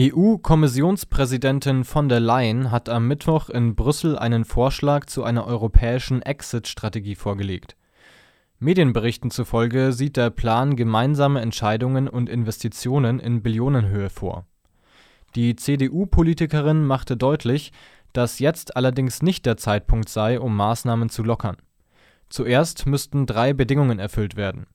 EU-Kommissionspräsidentin von der Leyen hat am Mittwoch in Brüssel einen Vorschlag zu einer europäischen Exit-Strategie vorgelegt. Medienberichten zufolge sieht der Plan gemeinsame Entscheidungen und Investitionen in Billionenhöhe vor. Die CDU-Politikerin machte deutlich, dass jetzt allerdings nicht der Zeitpunkt sei, um Maßnahmen zu lockern. Zuerst müssten drei Bedingungen erfüllt werden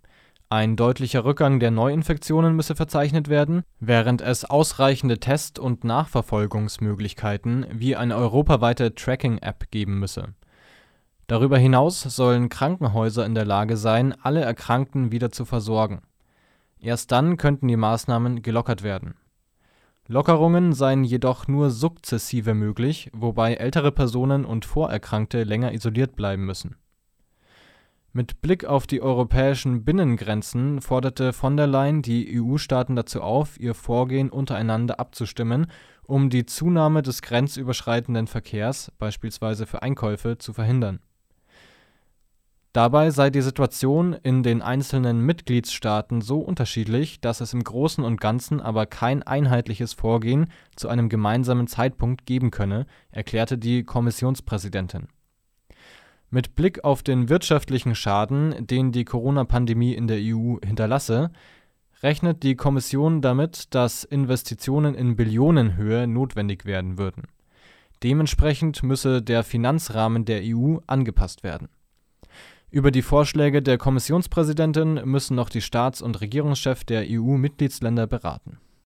ein deutlicher Rückgang der Neuinfektionen müsse verzeichnet werden, während es ausreichende Test und Nachverfolgungsmöglichkeiten wie eine europaweite Tracking-App geben müsse. Darüber hinaus sollen Krankenhäuser in der Lage sein, alle Erkrankten wieder zu versorgen. Erst dann könnten die Maßnahmen gelockert werden. Lockerungen seien jedoch nur sukzessive möglich, wobei ältere Personen und Vorerkrankte länger isoliert bleiben müssen mit Blick auf die europäischen Binnengrenzen forderte von der Leyen die EU-Staaten dazu auf, ihr Vorgehen untereinander abzustimmen, um die Zunahme des grenzüberschreitenden Verkehrs, beispielsweise für Einkäufe, zu verhindern. Dabei sei die Situation in den einzelnen Mitgliedsstaaten so unterschiedlich, dass es im Großen und Ganzen aber kein einheitliches Vorgehen zu einem gemeinsamen Zeitpunkt geben könne, erklärte die Kommissionspräsidentin mit Blick auf den wirtschaftlichen Schaden, den die Corona-Pandemie in der EU hinterlasse, rechnet die Kommission damit, dass Investitionen in Billionenhöhe notwendig werden würden. Dementsprechend müsse der Finanzrahmen der EU angepasst werden. Über die Vorschläge der Kommissionspräsidentin müssen noch die Staats- und Regierungschefs der EU-Mitgliedsländer beraten